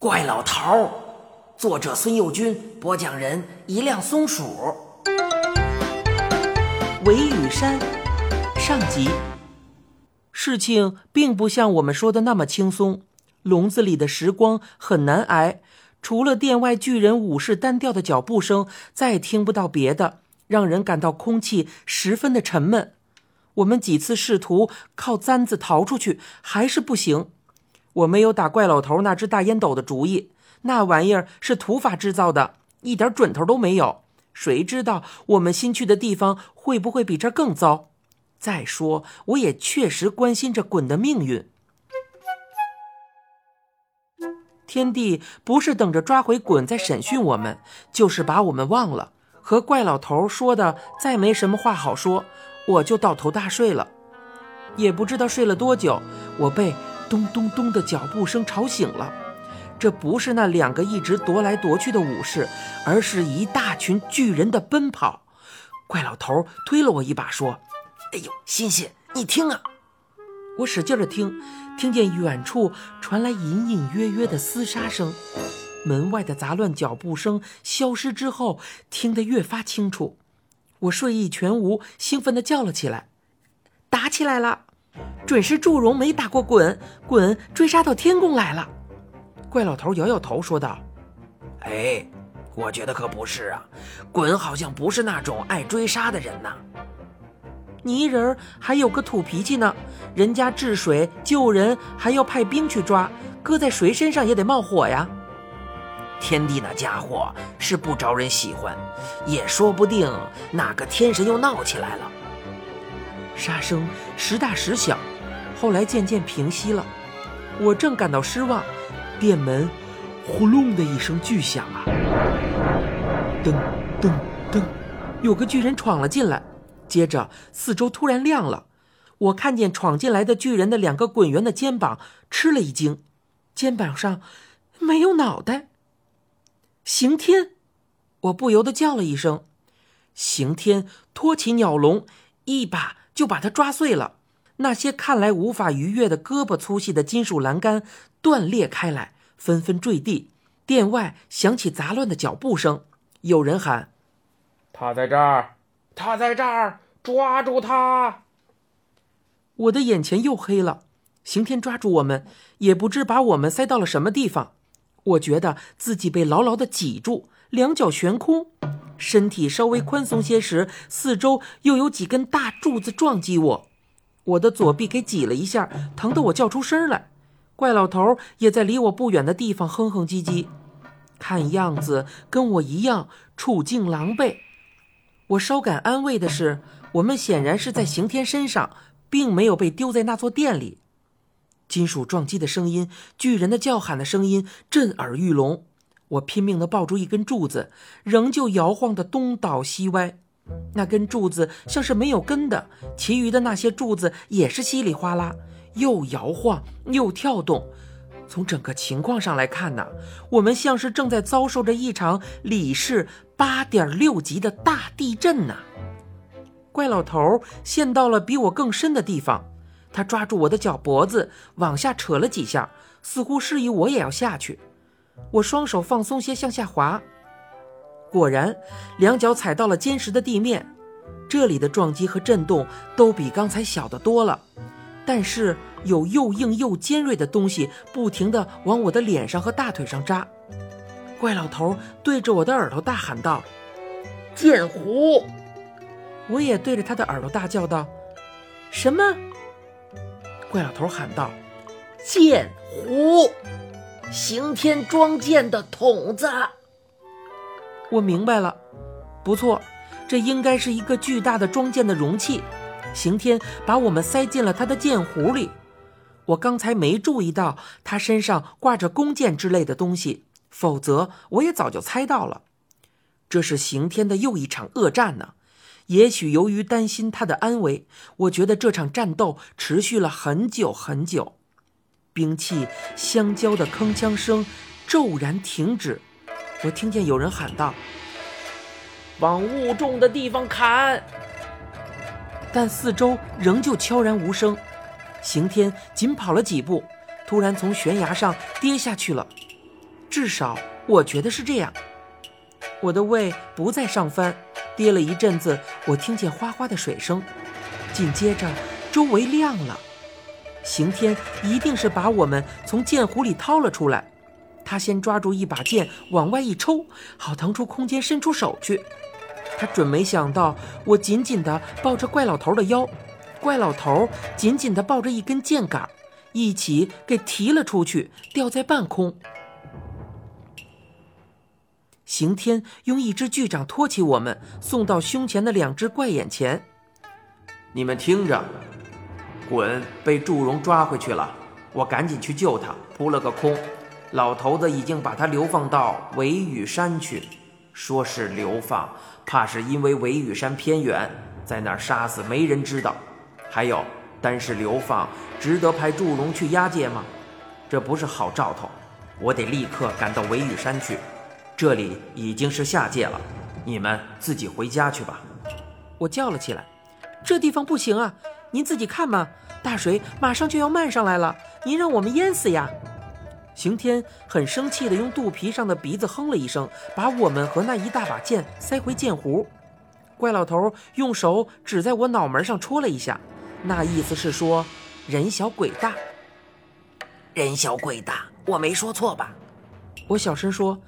怪老头儿，作者孙幼军，播讲人一辆松鼠。韦雨山，上集。事情并不像我们说的那么轻松，笼子里的时光很难挨。除了殿外巨人武士单调的脚步声，再听不到别的，让人感到空气十分的沉闷。我们几次试图靠簪子逃出去，还是不行。我没有打怪老头那只大烟斗的主意，那玩意儿是土法制造的，一点准头都没有。谁知道我们新去的地方会不会比这更糟？再说，我也确实关心着滚的命运。天帝不是等着抓回滚再审讯我们，就是把我们忘了。和怪老头说的再没什么话好说，我就倒头大睡了。也不知道睡了多久，我被。咚咚咚的脚步声吵醒了，这不是那两个一直踱来踱去的武士，而是一大群巨人的奔跑。怪老头推了我一把，说：“哎呦，欣欣，你听啊！”我使劲的听，听见远处传来隐隐约约的厮杀声，门外的杂乱脚步声消失之后，听得越发清楚。我睡意全无，兴奋地叫了起来：“打起来了！”准是祝融没打过滚，滚追杀到天宫来了。怪老头摇摇头说道：“哎，我觉得可不是啊，滚好像不是那种爱追杀的人呐。泥人还有个土脾气呢，人家治水救人还要派兵去抓，搁在谁身上也得冒火呀。天帝那家伙是不招人喜欢，也说不定哪个天神又闹起来了。”杀声时大时小，后来渐渐平息了。我正感到失望，店门呼隆的一声巨响啊！噔噔噔，有个巨人闯了进来。接着四周突然亮了，我看见闯进来的巨人的两个滚圆的肩膀，吃了一惊，肩膀上没有脑袋。刑天，我不由得叫了一声。刑天托起鸟笼，一把。就把它抓碎了，那些看来无法逾越的胳膊粗细的金属栏杆断裂开来，纷纷坠地。店外响起杂乱的脚步声，有人喊：“他在这儿，他在这儿，抓住他！”我的眼前又黑了。刑天抓住我们，也不知把我们塞到了什么地方。我觉得自己被牢牢的挤住，两脚悬空。身体稍微宽松些时，四周又有几根大柱子撞击我，我的左臂给挤了一下，疼得我叫出声来。怪老头也在离我不远的地方哼哼唧唧，看样子跟我一样处境狼狈。我稍感安慰的是，我们显然是在刑天身上，并没有被丢在那座殿里。金属撞击的声音，巨人的叫喊的声音，震耳欲聋。我拼命地抱住一根柱子，仍旧摇晃得东倒西歪。那根柱子像是没有根的，其余的那些柱子也是稀里哗啦，又摇晃又跳动。从整个情况上来看呢，我们像是正在遭受着一场里氏八点六级的大地震呢。怪老头陷到了比我更深的地方，他抓住我的脚脖子往下扯了几下，似乎示意我也要下去。我双手放松些，向下滑，果然，两脚踩到了坚实的地面。这里的撞击和震动都比刚才小得多了，但是有又硬又尖锐的东西不停地往我的脸上和大腿上扎。怪老头对着我的耳朵大喊道：“剑狐！”我也对着他的耳朵大叫道：“什么？”怪老头喊道：“剑狐！”刑天装剑的筒子，我明白了，不错，这应该是一个巨大的装剑的容器。刑天把我们塞进了他的剑壶里。我刚才没注意到他身上挂着弓箭之类的东西，否则我也早就猜到了。这是刑天的又一场恶战呢。也许由于担心他的安危，我觉得这场战斗持续了很久很久。兵器相交的铿锵声骤然停止，我听见有人喊道：“往雾重的地方砍！”但四周仍旧悄然无声。刑天仅跑了几步，突然从悬崖上跌下去了。至少我觉得是这样。我的胃不再上翻，跌了一阵子，我听见哗哗的水声，紧接着周围亮了。刑天一定是把我们从剑湖里掏了出来。他先抓住一把剑往外一抽，好腾出空间伸出手去。他准没想到我紧紧地抱着怪老头的腰，怪老头紧紧地抱着一根剑杆，一起给提了出去，掉在半空。刑天用一只巨掌托起我们，送到胸前的两只怪眼前。你们听着，滚被祝融抓回去了，我赶紧去救他，扑了个空。老头子已经把他流放到维雨山去，说是流放，怕是因为维雨山偏远，在那儿杀死没人知道。还有，单是流放，值得派祝融去押解吗？这不是好兆头，我得立刻赶到维雨山去。这里已经是下界了，你们自己回家去吧。我叫了起来：“这地方不行啊！您自己看嘛，大水马上就要漫上来了，您让我们淹死呀！”刑天很生气地用肚皮上的鼻子哼了一声，把我们和那一大把剑塞回剑壶。怪老头用手指在我脑门上戳了一下，那意思是说人小鬼大。人小鬼大，我没说错吧？我小声说。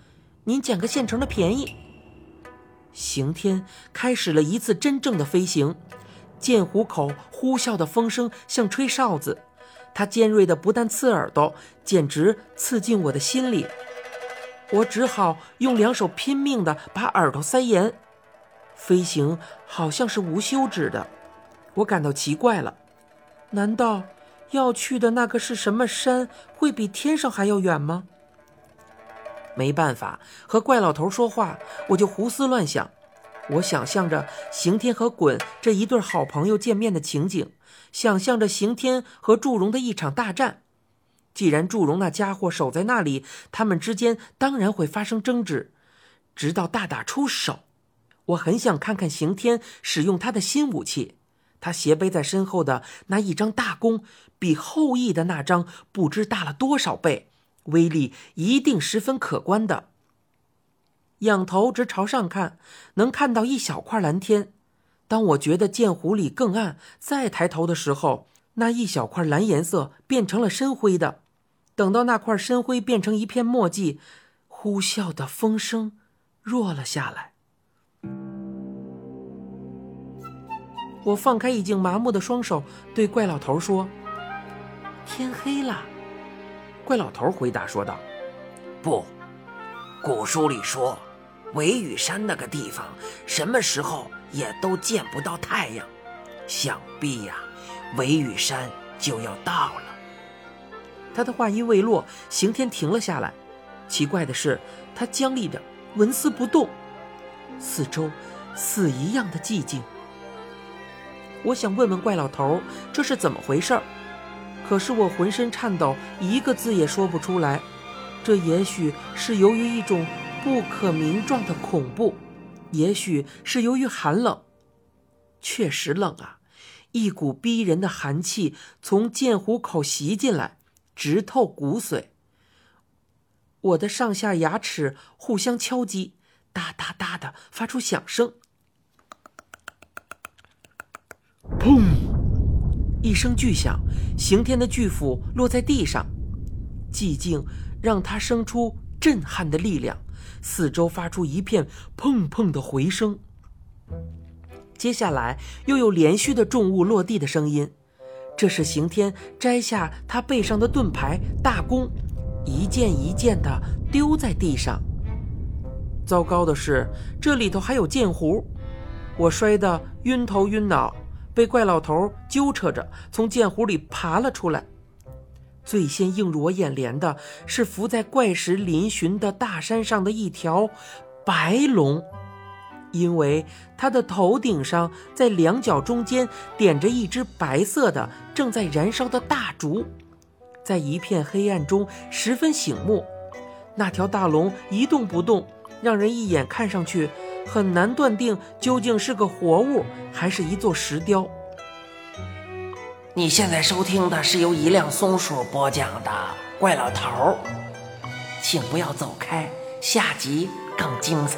您捡个现成的便宜。刑天开始了一次真正的飞行，剑壶口呼啸的风声像吹哨子，它尖锐的不但刺耳朵，简直刺进我的心里。我只好用两手拼命的把耳朵塞严。飞行好像是无休止的，我感到奇怪了，难道要去的那个是什么山，会比天上还要远吗？没办法和怪老头说话，我就胡思乱想。我想象着刑天和滚这一对好朋友见面的情景，想象着刑天和祝融的一场大战。既然祝融那家伙守在那里，他们之间当然会发生争执，直到大打出手。我很想看看刑天使用他的新武器，他斜背在身后的那一张大弓，比后羿的那张不知大了多少倍。威力一定十分可观的。仰头直朝上看，能看到一小块蓝天。当我觉得剑湖里更暗，再抬头的时候，那一小块蓝颜色变成了深灰的。等到那块深灰变成一片墨迹，呼啸的风声弱了下来。我放开已经麻木的双手，对怪老头说：“天黑了。”怪老头回答说道：“不，古书里说，维雨山那个地方什么时候也都见不到太阳，想必呀，维雨山就要到了。”他的话音未落，刑天停了下来。奇怪的是，他僵立着，纹丝不动，四周死一样的寂静。我想问问怪老头，这是怎么回事儿？可是我浑身颤抖，一个字也说不出来。这也许是由于一种不可名状的恐怖，也许是由于寒冷。确实冷啊！一股逼人的寒气从剑壶口袭进来，直透骨髓。我的上下牙齿互相敲击，哒哒哒的发出响声。砰！一声巨响，刑天的巨斧落在地上，寂静让他生出震撼的力量，四周发出一片砰砰的回声。接下来又有连续的重物落地的声音，这是刑天摘下他背上的盾牌大弓，一件一件的丢在地上。糟糕的是，这里头还有剑壶，我摔得晕头晕脑。被怪老头揪扯着从剑壶里爬了出来，最先映入我眼帘的是伏在怪石嶙峋的大山上的一条白龙，因为它的头顶上在两脚中间点着一只白色的正在燃烧的大烛，在一片黑暗中十分醒目。那条大龙一动不动，让人一眼看上去。很难断定究竟是个活物还是一座石雕。你现在收听的是由一辆松鼠播讲的《怪老头儿》。请不要走开，下集更精彩。